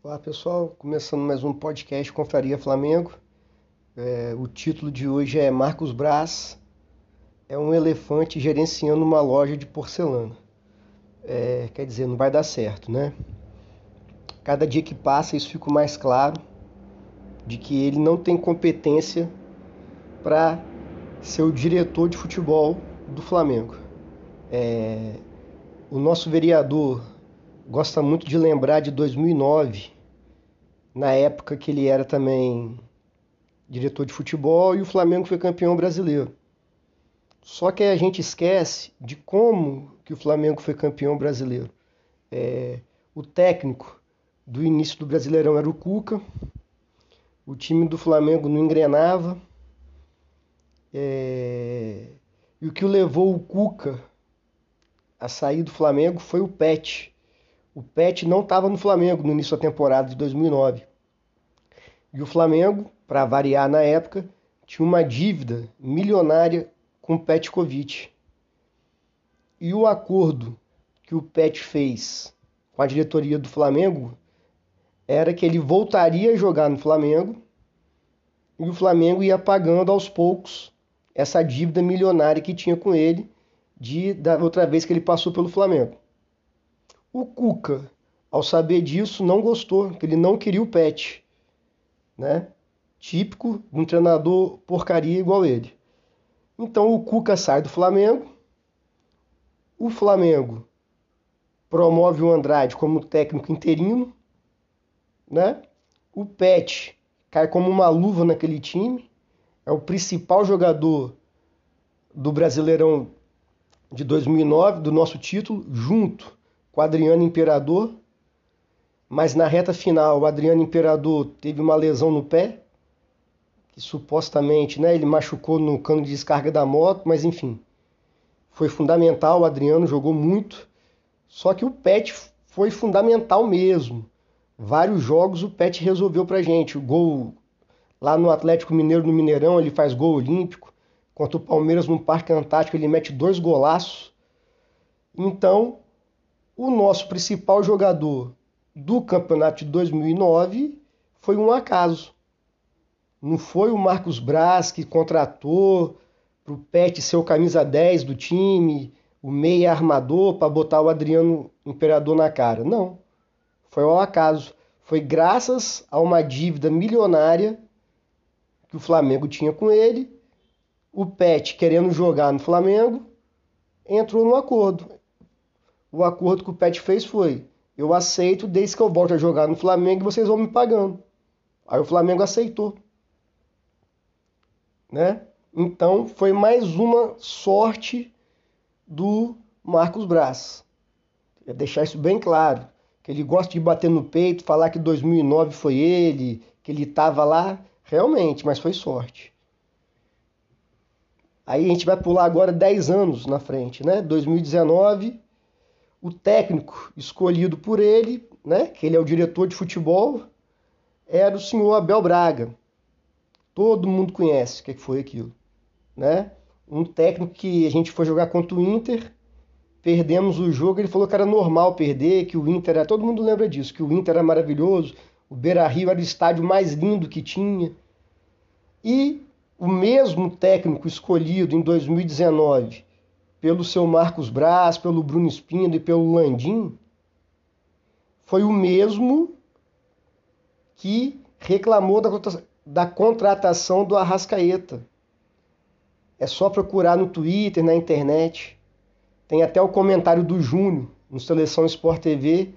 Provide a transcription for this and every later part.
Olá pessoal, começando mais um podcast Confraria Flamengo. É, o título de hoje é Marcos Braz é um elefante gerenciando uma loja de porcelana. É, quer dizer, não vai dar certo, né? Cada dia que passa isso fica mais claro de que ele não tem competência para ser o diretor de futebol do Flamengo. É, o nosso vereador gosta muito de lembrar de 2009 na época que ele era também diretor de futebol e o Flamengo foi campeão brasileiro. Só que a gente esquece de como que o Flamengo foi campeão brasileiro. É, o técnico do início do Brasileirão era o Cuca, o time do Flamengo não engrenava, é, e o que levou o Cuca a sair do Flamengo foi o Pet. O Pet não estava no Flamengo no início da temporada de 2009. E o Flamengo, para variar na época, tinha uma dívida milionária com o Petkovic. E o acordo que o Pet fez com a diretoria do Flamengo era que ele voltaria a jogar no Flamengo e o Flamengo ia pagando aos poucos essa dívida milionária que tinha com ele de da outra vez que ele passou pelo Flamengo. O Cuca, ao saber disso, não gostou, que ele não queria o Pet né? Típico de um treinador porcaria igual ele. Então o Cuca sai do Flamengo, o Flamengo promove o Andrade como técnico interino, né? O Pet cai como uma luva naquele time, é o principal jogador do Brasileirão de 2009, do nosso título, junto com Adriano Imperador, mas na reta final o Adriano Imperador teve uma lesão no pé, que supostamente né, ele machucou no cano de descarga da moto, mas enfim, foi fundamental, o Adriano jogou muito, só que o Pet foi fundamental mesmo. Vários jogos o Pet resolveu pra gente. O gol lá no Atlético Mineiro, no Mineirão, ele faz gol olímpico. Contra o Palmeiras no Parque Antártico, ele mete dois golaços. Então, o nosso principal jogador do campeonato de 2009 foi um acaso. Não foi o Marcos Braz que contratou para o Pet ser o camisa 10 do time, o meia armador para botar o Adriano Imperador na cara. Não. Foi ao acaso. Foi graças a uma dívida milionária que o Flamengo tinha com ele. O Pet, querendo jogar no Flamengo, entrou no acordo. O acordo que o Pet fez foi: eu aceito desde que eu volte a jogar no Flamengo e vocês vão me pagando. Aí o Flamengo aceitou. Né? Então foi mais uma sorte do Marcos Braz. É deixar isso bem claro. Que ele gosta de bater no peito, falar que 2009 foi ele, que ele estava lá. Realmente, mas foi sorte. Aí a gente vai pular agora 10 anos na frente, né? 2019, o técnico escolhido por ele, né, que ele é o diretor de futebol, era o senhor Abel Braga. Todo mundo conhece o que foi aquilo, né? Um técnico que a gente foi jogar contra o Inter, perdemos o jogo, ele falou que era normal perder, que o Inter era, todo mundo lembra disso, que o Inter era maravilhoso, o Beira-Rio era o estádio mais lindo que tinha. E o mesmo técnico escolhido em 2019 pelo seu Marcos Braz, pelo Bruno Espino e pelo Landim, foi o mesmo que reclamou da, da contratação do Arrascaeta. É só procurar no Twitter, na internet. Tem até o comentário do Júnior no Seleção Sport TV,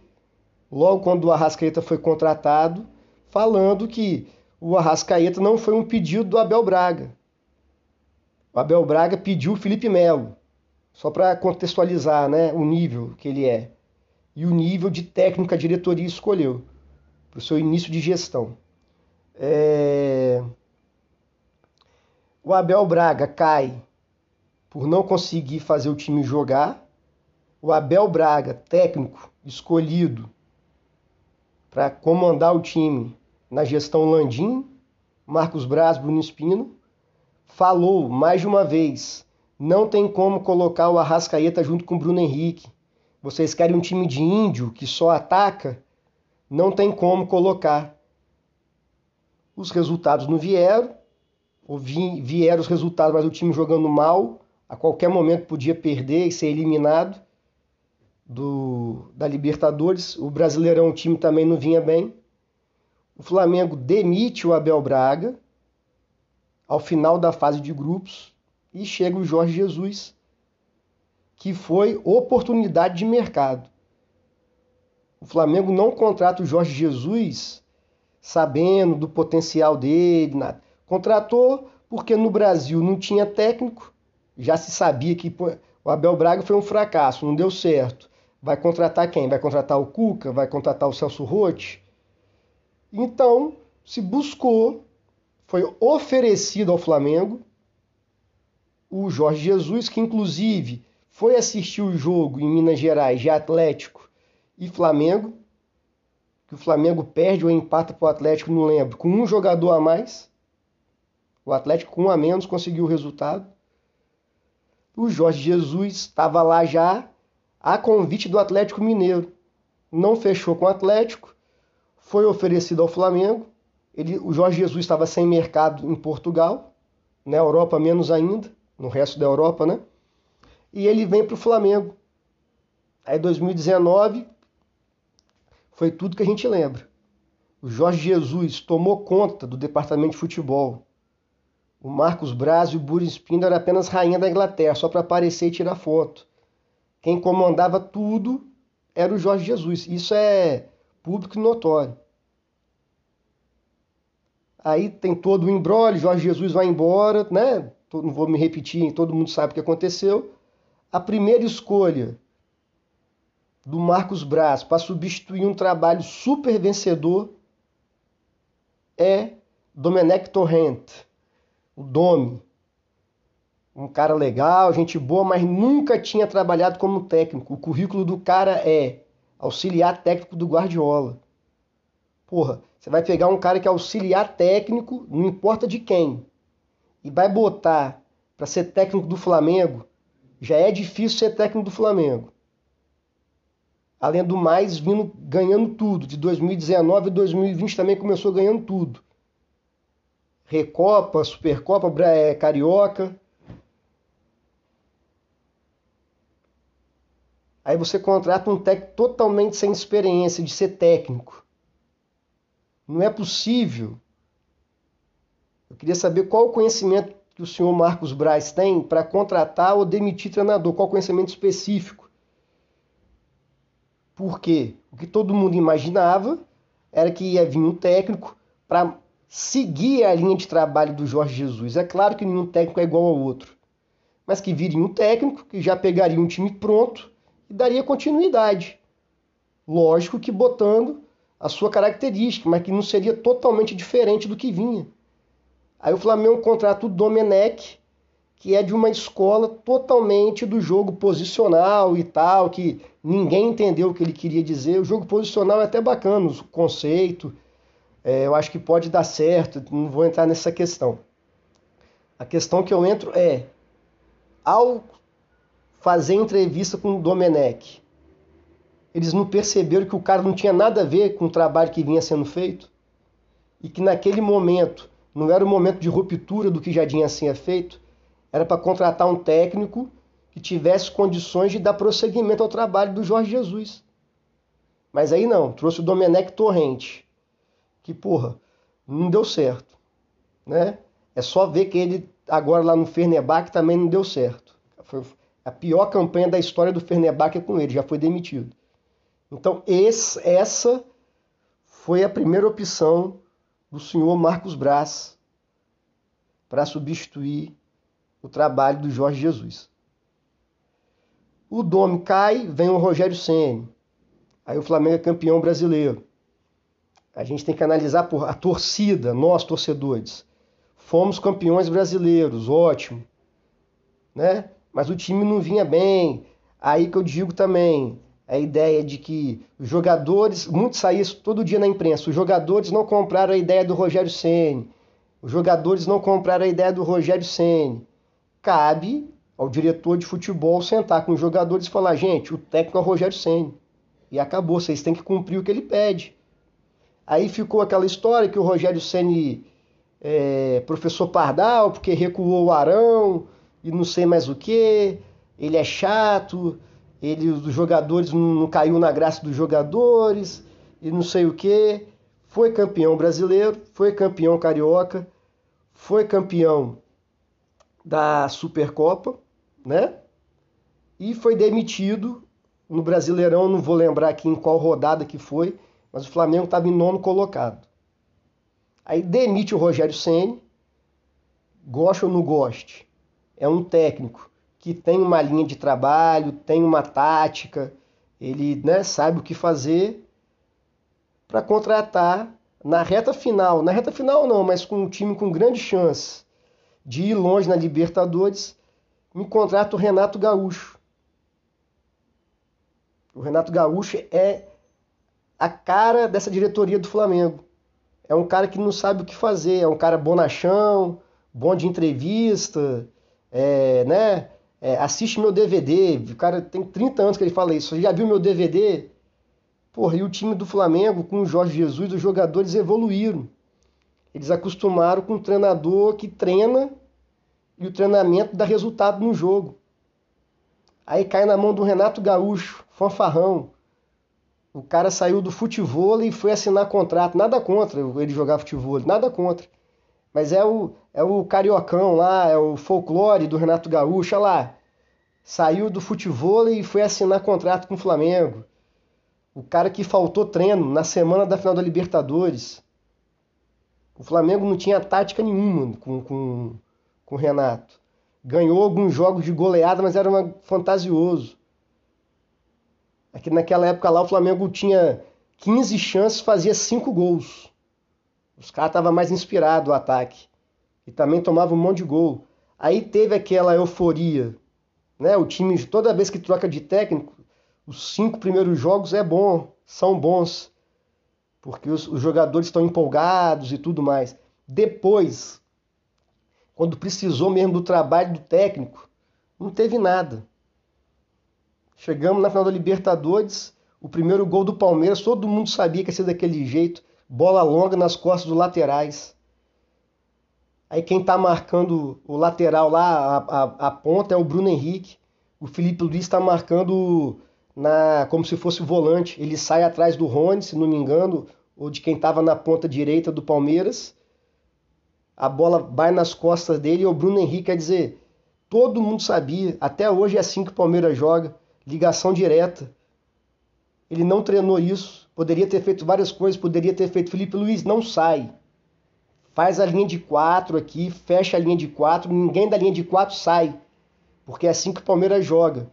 logo quando o Arrascaeta foi contratado, falando que o Arrascaeta não foi um pedido do Abel Braga. O Abel Braga pediu o Felipe Melo. Só para contextualizar né, o nível que ele é e o nível de técnica a diretoria escolheu para o seu início de gestão. É... O Abel Braga cai por não conseguir fazer o time jogar. O Abel Braga, técnico escolhido para comandar o time na gestão Landim, Marcos Braz, Bruno Espino, falou mais de uma vez não tem como colocar o Arrascaeta junto com o Bruno Henrique. Vocês querem um time de índio que só ataca? não tem como colocar. Os resultados não vieram, ou vieram os resultados, mas o time jogando mal, a qualquer momento podia perder e ser eliminado do, da Libertadores. O Brasileirão, o time também não vinha bem. O Flamengo demite o Abel Braga ao final da fase de grupos e chega o Jorge Jesus, que foi oportunidade de mercado. O Flamengo não contrata o Jorge Jesus sabendo do potencial dele, nada. Contratou porque no Brasil não tinha técnico, já se sabia que o Abel Braga foi um fracasso, não deu certo. Vai contratar quem? Vai contratar o Cuca? Vai contratar o Celso Rotti? Então, se buscou, foi oferecido ao Flamengo o Jorge Jesus, que inclusive foi assistir o jogo em Minas Gerais de Atlético e Flamengo, que o Flamengo perde ou empata para o Atlético, não lembro, com um jogador a mais. O Atlético com um a menos conseguiu o resultado. O Jorge Jesus estava lá já a convite do Atlético Mineiro. Não fechou com o Atlético, foi oferecido ao Flamengo. Ele, o Jorge Jesus estava sem mercado em Portugal, na Europa menos ainda, no resto da Europa, né? E ele vem para o Flamengo. Aí 2019 foi tudo que a gente lembra. O Jorge Jesus tomou conta do departamento de futebol. O Marcos Braz e o Burin Spindler eram apenas rainha da Inglaterra, só para aparecer e tirar foto. Quem comandava tudo era o Jorge Jesus. Isso é público e notório. Aí tem todo o embrólio, Jorge Jesus vai embora, né? Não vou me repetir, todo mundo sabe o que aconteceu. A primeira escolha do Marcos Braz para substituir um trabalho super vencedor é Domenech Torrent, o Domi um cara legal, gente boa, mas nunca tinha trabalhado como técnico. O currículo do cara é auxiliar técnico do Guardiola. Porra, você vai pegar um cara que é auxiliar técnico, não importa de quem, e vai botar para ser técnico do Flamengo, já é difícil ser técnico do Flamengo. Além do mais, vindo ganhando tudo. De 2019 e 2020 também começou ganhando tudo. Recopa, Supercopa, é, Carioca. Aí você contrata um técnico totalmente sem experiência de ser técnico. Não é possível. Eu queria saber qual o conhecimento que o senhor Marcos Braz tem para contratar ou demitir treinador, qual o conhecimento específico. Porque o que todo mundo imaginava era que ia vir um técnico para seguir a linha de trabalho do Jorge Jesus. É claro que nenhum técnico é igual ao outro, mas que viria um técnico que já pegaria um time pronto e daria continuidade. Lógico que botando a sua característica, mas que não seria totalmente diferente do que vinha. Aí o Flamengo contrata o Domenech, que é de uma escola totalmente do jogo posicional e tal, que ninguém entendeu o que ele queria dizer. O jogo posicional é até bacana, o conceito, é, eu acho que pode dar certo, não vou entrar nessa questão. A questão que eu entro é, ao fazer entrevista com o Domenech. Eles não perceberam que o cara não tinha nada a ver com o trabalho que vinha sendo feito? E que naquele momento não era o momento de ruptura do que já tinha sido feito? Era para contratar um técnico que tivesse condições de dar prosseguimento ao trabalho do Jorge Jesus. Mas aí não, trouxe o Domenech Torrente, que porra, não deu certo, né? É só ver que ele agora lá no Fernebach também não deu certo. Foi, a pior campanha da história do Fenerbahçe é com ele, já foi demitido. Então, esse, essa foi a primeira opção do senhor Marcos Braz para substituir o trabalho do Jorge Jesus. O Dome cai, vem o Rogério Ceni. Aí o Flamengo é campeão brasileiro. A gente tem que analisar por a torcida, nós torcedores. Fomos campeões brasileiros, ótimo, né? mas o time não vinha bem. Aí que eu digo também, a ideia de que os jogadores, muito saía isso todo dia na imprensa, os jogadores não compraram a ideia do Rogério Ceni. Os jogadores não compraram a ideia do Rogério Ceni. Cabe ao diretor de futebol sentar com os jogadores e falar: gente, o técnico é o Rogério Ceni. E acabou, vocês têm que cumprir o que ele pede. Aí ficou aquela história que o Rogério Ceni é professor Pardal, porque recuou o Arão e não sei mais o que, ele é chato, ele os jogadores não, caiu na graça dos jogadores e não sei o que. Foi campeão brasileiro, foi campeão carioca, foi campeão da Supercopa, né? E foi demitido no Brasileirão, não vou lembrar aqui em qual rodada que foi, mas o Flamengo estava em nono colocado. Aí demite o Rogério Ceni, goste ou não goste, é um técnico que tem uma linha de trabalho, tem uma tática, ele né, sabe o que fazer para contratar na reta final, na reta final não, mas com um time com grande chance de ir longe na Libertadores, me contrata o Renato Gaúcho. O Renato Gaúcho é a cara dessa diretoria do Flamengo. É um cara que não sabe o que fazer, é um cara bonachão, bom de entrevista, é, né? É, assiste meu DVD. O cara tem 30 anos que ele fala isso. Já viu meu DVD? Porra, e o time do Flamengo, com o Jorge Jesus, os jogadores evoluíram. Eles acostumaram com um treinador que treina e o treinamento dá resultado no jogo. Aí cai na mão do Renato Gaúcho, fanfarrão, o cara saiu do futebol e foi assinar contrato. Nada contra ele jogar futebol, nada contra. Mas é o, é o cariocão lá, é o folclore do Renato Gaúcho, olha lá. Saiu do futebol e foi assinar contrato com o Flamengo. O cara que faltou treino na semana da final da Libertadores. O Flamengo não tinha tática nenhuma com, com, com o Renato. Ganhou alguns jogos de goleada, mas era uma, fantasioso. Aqui é naquela época lá o Flamengo tinha 15 chances, fazia 5 gols. Os caras estavam mais inspirados o ataque. E também tomava um monte de gol. Aí teve aquela euforia. Né? O time, toda vez que troca de técnico, os cinco primeiros jogos é bom, são bons. Porque os, os jogadores estão empolgados e tudo mais. Depois, quando precisou mesmo do trabalho do técnico, não teve nada. Chegamos na final da Libertadores, o primeiro gol do Palmeiras, todo mundo sabia que ia ser daquele jeito, bola longa nas costas dos laterais. Aí quem está marcando o lateral lá, a, a, a, ponta, é o Bruno Henrique. O Felipe Luiz está marcando na como se fosse volante. Ele sai atrás do Rony, se não me engano, ou de quem estava na ponta direita do Palmeiras. A bola vai nas costas dele e o Bruno Henrique quer dizer, todo mundo sabia, até hoje é assim que o Palmeiras joga ligação direta. Ele não treinou isso. Poderia ter feito várias coisas, poderia ter feito. Felipe Luiz, não sai. Faz a linha de quatro aqui, fecha a linha de quatro, ninguém da linha de quatro sai. Porque é assim que o Palmeiras joga.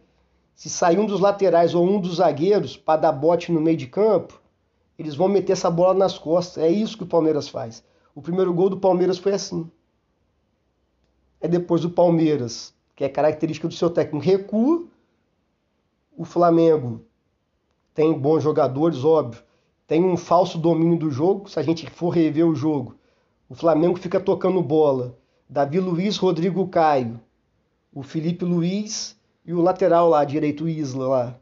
Se sair um dos laterais ou um dos zagueiros para dar bote no meio de campo, eles vão meter essa bola nas costas. É isso que o Palmeiras faz. O primeiro gol do Palmeiras foi assim. É depois do Palmeiras, que é característica do seu técnico, recua o Flamengo tem bons jogadores, óbvio. Tem um falso domínio do jogo. Se a gente for rever o jogo, o Flamengo fica tocando bola. Davi Luiz, Rodrigo Caio, o Felipe Luiz e o lateral lá, direito Isla lá.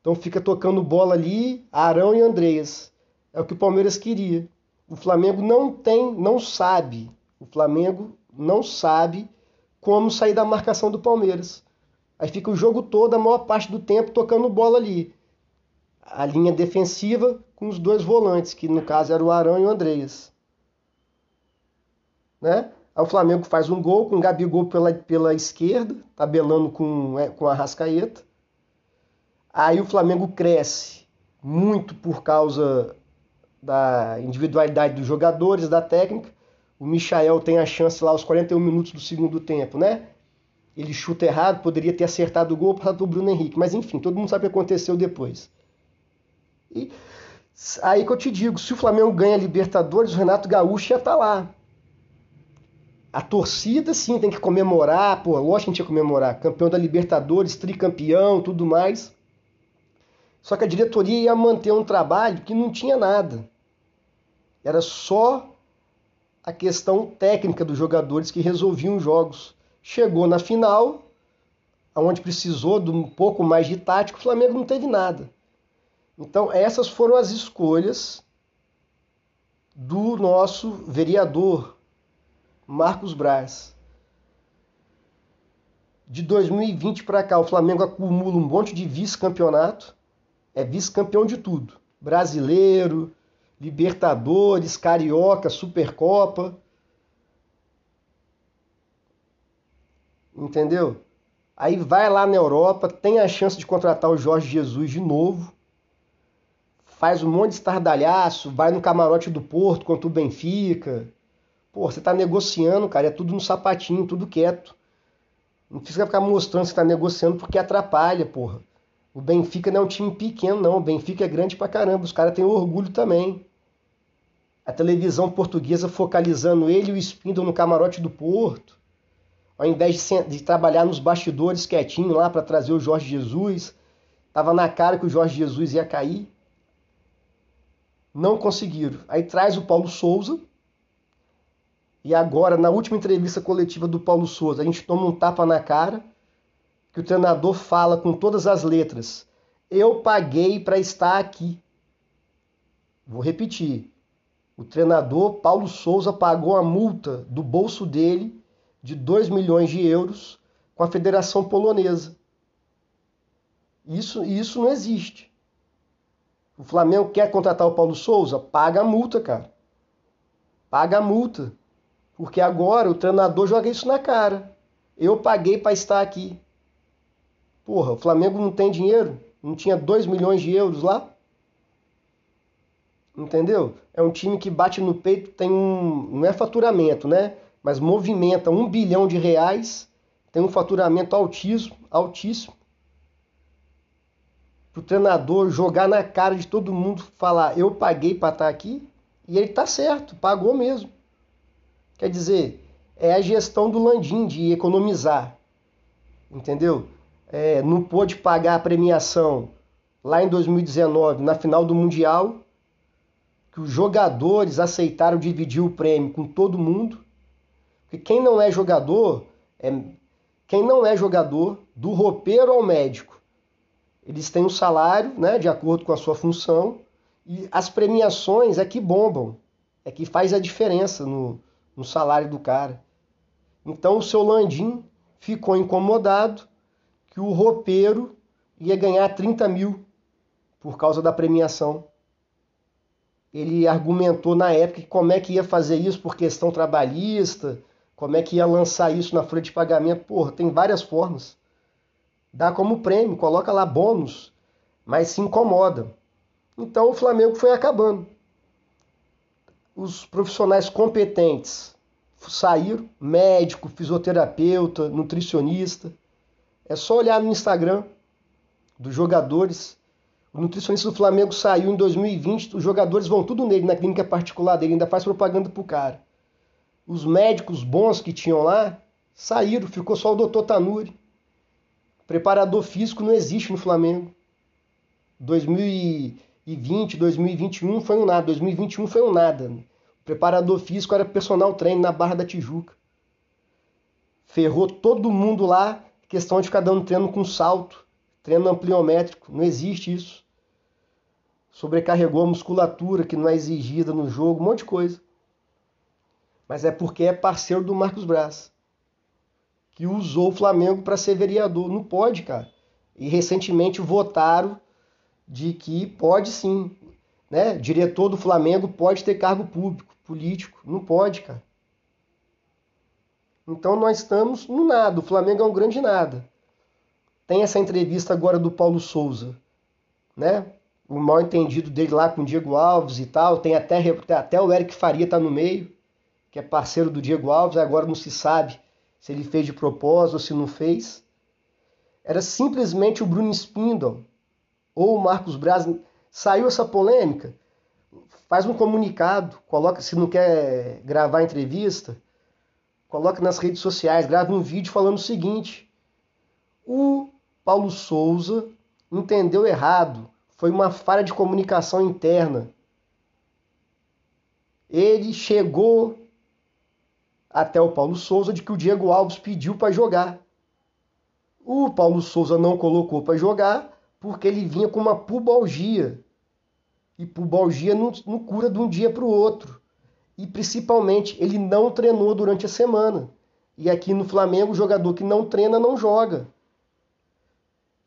Então fica tocando bola ali, Arão e Andreas. É o que o Palmeiras queria. O Flamengo não tem, não sabe. O Flamengo não sabe como sair da marcação do Palmeiras. Aí fica o jogo todo, a maior parte do tempo, tocando bola ali. A linha defensiva com os dois volantes, que no caso era o Arão e o Andreas. Né? Aí o Flamengo faz um gol com o Gabigol pela, pela esquerda, tabelando com, é, com a Rascaeta. Aí o Flamengo cresce muito por causa da individualidade dos jogadores, da técnica. O Michael tem a chance lá aos 41 minutos do segundo tempo, né? ele chuta errado, poderia ter acertado o gol para o Bruno Henrique. Mas enfim, todo mundo sabe o que aconteceu depois. E aí que eu te digo, se o Flamengo ganha a Libertadores, o Renato Gaúcho já tá lá. A torcida, sim, tem que comemorar, pô, lógico que a gente ia comemorar. Campeão da Libertadores, tricampeão, tudo mais. Só que a diretoria ia manter um trabalho que não tinha nada. Era só a questão técnica dos jogadores que resolviam os jogos. Chegou na final, onde precisou de um pouco mais de tático, o Flamengo não teve nada. Então, essas foram as escolhas do nosso vereador Marcos Braz. De 2020 para cá, o Flamengo acumula um monte de vice-campeonato, é vice-campeão de tudo: brasileiro, Libertadores, Carioca, Supercopa. Entendeu? Aí vai lá na Europa, tem a chance de contratar o Jorge Jesus de novo. Faz um monte de estardalhaço, vai no camarote do Porto contra o Benfica. Pô, você tá negociando, cara, é tudo no sapatinho, tudo quieto. Não precisa ficar mostrando que você tá negociando porque atrapalha, porra. O Benfica não é um time pequeno, não. O Benfica é grande pra caramba. Os caras têm orgulho também. A televisão portuguesa focalizando ele e o Spindle no camarote do Porto ao invés de, de trabalhar nos bastidores quietinho lá para trazer o Jorge Jesus, estava na cara que o Jorge Jesus ia cair. Não conseguiram. Aí traz o Paulo Souza. E agora, na última entrevista coletiva do Paulo Souza, a gente toma um tapa na cara, que o treinador fala com todas as letras: Eu paguei para estar aqui. Vou repetir. O treinador Paulo Souza pagou a multa do bolso dele de 2 milhões de euros com a Federação Polonesa. Isso, isso não existe. O Flamengo quer contratar o Paulo Souza? Paga a multa, cara. Paga a multa. Porque agora o treinador joga isso na cara. Eu paguei para estar aqui. Porra, o Flamengo não tem dinheiro? Não tinha 2 milhões de euros lá? Entendeu? É um time que bate no peito, tem um. Não é faturamento, né? mas movimenta um bilhão de reais, tem um faturamento altíssimo, altíssimo. Para o treinador jogar na cara de todo mundo, falar eu paguei para estar tá aqui, e ele está certo, pagou mesmo. Quer dizer, é a gestão do Landim de economizar, entendeu? É, não pôde pagar a premiação lá em 2019, na final do Mundial, que os jogadores aceitaram dividir o prêmio com todo mundo. Porque quem não é jogador, é, quem não é jogador, do roupeiro ao médico, eles têm um salário, né, de acordo com a sua função, e as premiações é que bombam, é que faz a diferença no, no salário do cara. Então o seu Landim ficou incomodado que o roupeiro ia ganhar 30 mil por causa da premiação. Ele argumentou na época como é que ia fazer isso por questão trabalhista, como é que ia lançar isso na folha de pagamento? Porra, tem várias formas. Dá como prêmio, coloca lá bônus, mas se incomoda. Então o Flamengo foi acabando. Os profissionais competentes saíram, médico, fisioterapeuta, nutricionista. É só olhar no Instagram dos jogadores. O nutricionista do Flamengo saiu em 2020, os jogadores vão tudo nele, na clínica particular dele, ainda faz propaganda pro cara os médicos bons que tinham lá saíram, ficou só o doutor Tanuri. Preparador físico não existe no Flamengo. 2020, 2021 foi um nada, 2021 foi um nada. Preparador físico era personal treino na Barra da Tijuca. Ferrou todo mundo lá, questão de ficar dando treino com salto, treino ampliométrico, não existe isso. Sobrecarregou a musculatura que não é exigida no jogo, um monte de coisa mas é porque é parceiro do Marcos Braz, que usou o Flamengo para ser vereador. Não pode, cara. E recentemente votaram de que pode sim, né? Diretor do Flamengo pode ter cargo público, político. Não pode, cara. Então nós estamos no nada. O Flamengo é um grande nada. Tem essa entrevista agora do Paulo Souza, né? O mal entendido dele lá com o Diego Alves e tal. Tem até, até o Eric Faria tá no meio que é parceiro do Diego Alves, agora não se sabe se ele fez de propósito ou se não fez. Era simplesmente o Bruno Spindle ou o Marcos Braz. Saiu essa polêmica, faz um comunicado, coloca se não quer gravar entrevista, coloca nas redes sociais, grava um vídeo falando o seguinte: o Paulo Souza entendeu errado, foi uma falha de comunicação interna. Ele chegou até o Paulo Souza de que o Diego Alves pediu para jogar. O Paulo Souza não colocou para jogar porque ele vinha com uma pubalgia. E pubalgia não, não cura de um dia para o outro. E principalmente, ele não treinou durante a semana. E aqui no Flamengo, o jogador que não treina não joga.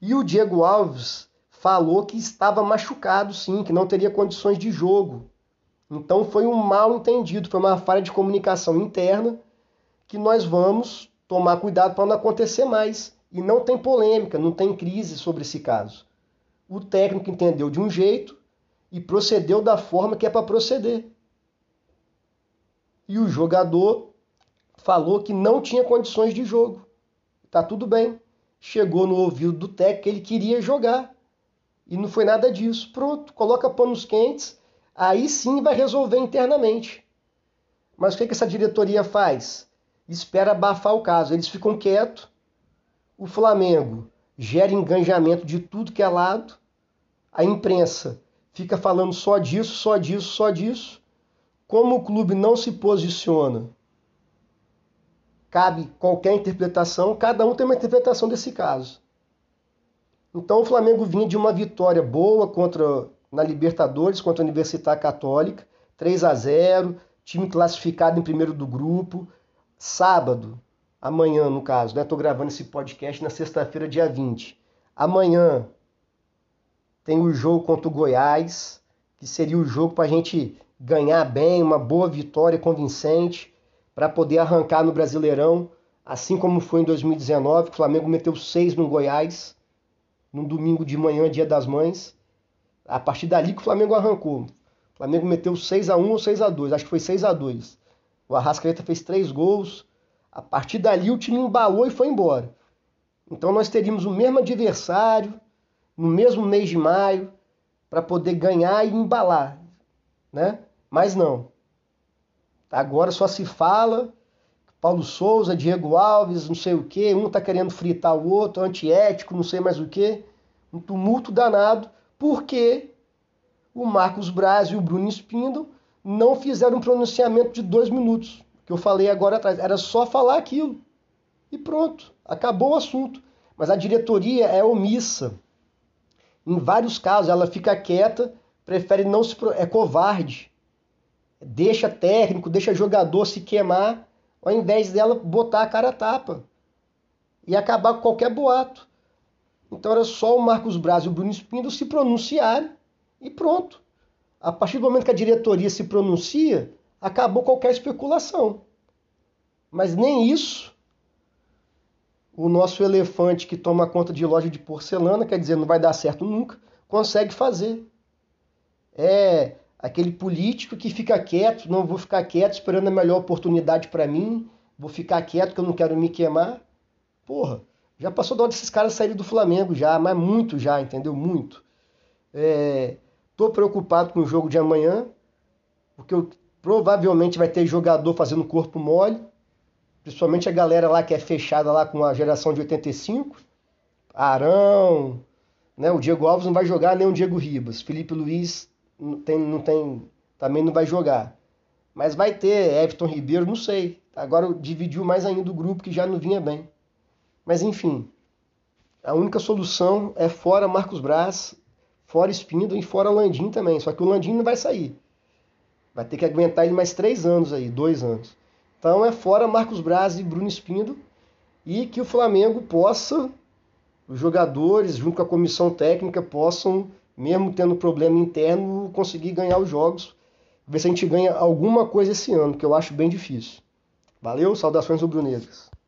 E o Diego Alves falou que estava machucado, sim, que não teria condições de jogo. Então foi um mal entendido, foi uma falha de comunicação interna que nós vamos tomar cuidado para não acontecer mais. E não tem polêmica, não tem crise sobre esse caso. O técnico entendeu de um jeito e procedeu da forma que é para proceder. E o jogador falou que não tinha condições de jogo. Tá tudo bem. Chegou no ouvido do técnico que ele queria jogar. E não foi nada disso. Pronto, coloca panos quentes, aí sim vai resolver internamente. Mas o que, que essa diretoria faz? Espera abafar o caso. Eles ficam quietos. O Flamengo gera engajamento de tudo que é lado. A imprensa fica falando só disso, só disso, só disso. Como o clube não se posiciona, cabe qualquer interpretação, cada um tem uma interpretação desse caso. Então o Flamengo vinha de uma vitória boa contra na Libertadores contra a Universidade Católica, 3 a 0, time classificado em primeiro do grupo. Sábado, amanhã no caso, né? Tô gravando esse podcast na sexta-feira, dia 20. Amanhã tem o jogo contra o Goiás, que seria o jogo para a gente ganhar bem, uma boa vitória convincente, para poder arrancar no Brasileirão, assim como foi em 2019, que o Flamengo meteu seis no Goiás, no domingo de manhã, dia das mães. A partir dali que o Flamengo arrancou. O Flamengo meteu 6 a 1 ou 6 a 2 acho que foi 6 a 2 O Arrascaeta fez três gols. A partir dali o time embalou e foi embora. Então nós teríamos o mesmo adversário no mesmo mês de maio para poder ganhar e embalar, né? Mas não. Agora só se fala Paulo Souza, Diego Alves, não sei o que, um tá querendo fritar o outro, antiético, não sei mais o que, um tumulto danado, porque o Marcos Braz e o Bruno Espíndola não fizeram um pronunciamento de dois minutos, que eu falei agora atrás. Era só falar aquilo. E pronto, acabou o assunto. Mas a diretoria é omissa. Em vários casos, ela fica quieta, prefere não se. é covarde deixa técnico, deixa jogador se queimar, ao invés dela botar a cara a tapa e acabar com qualquer boato. Então era só o Marcos Braz e o Bruno Espíndola se pronunciarem e pronto. A partir do momento que a diretoria se pronuncia, acabou qualquer especulação. Mas nem isso o nosso elefante que toma conta de loja de porcelana, quer dizer, não vai dar certo nunca, consegue fazer. É aquele político que fica quieto, não vou ficar quieto esperando a melhor oportunidade para mim, vou ficar quieto que eu não quero me queimar. Porra, já passou da hora desses caras saírem do Flamengo já, mas muito já, entendeu? Muito. É, tô preocupado com o jogo de amanhã, porque eu, provavelmente vai ter jogador fazendo corpo mole, principalmente a galera lá que é fechada lá com a geração de 85, Arão, né? O Diego Alves não vai jogar nem o Diego Ribas, Felipe Luiz não tem, não tem, também não vai jogar. Mas vai ter Everton Ribeiro, não sei. Agora dividiu mais ainda o grupo que já não vinha bem. Mas enfim, a única solução é fora Marcos Braz, fora Espindo e fora Landim também. Só que o Landim não vai sair. Vai ter que aguentar ele mais três anos aí, dois anos. Então é fora Marcos Braz e Bruno Espindo e que o Flamengo possa, os jogadores, junto com a comissão técnica, possam mesmo tendo problema interno, conseguir ganhar os jogos. Ver se a gente ganha alguma coisa esse ano, que eu acho bem difícil. Valeu, saudações rubro-negras.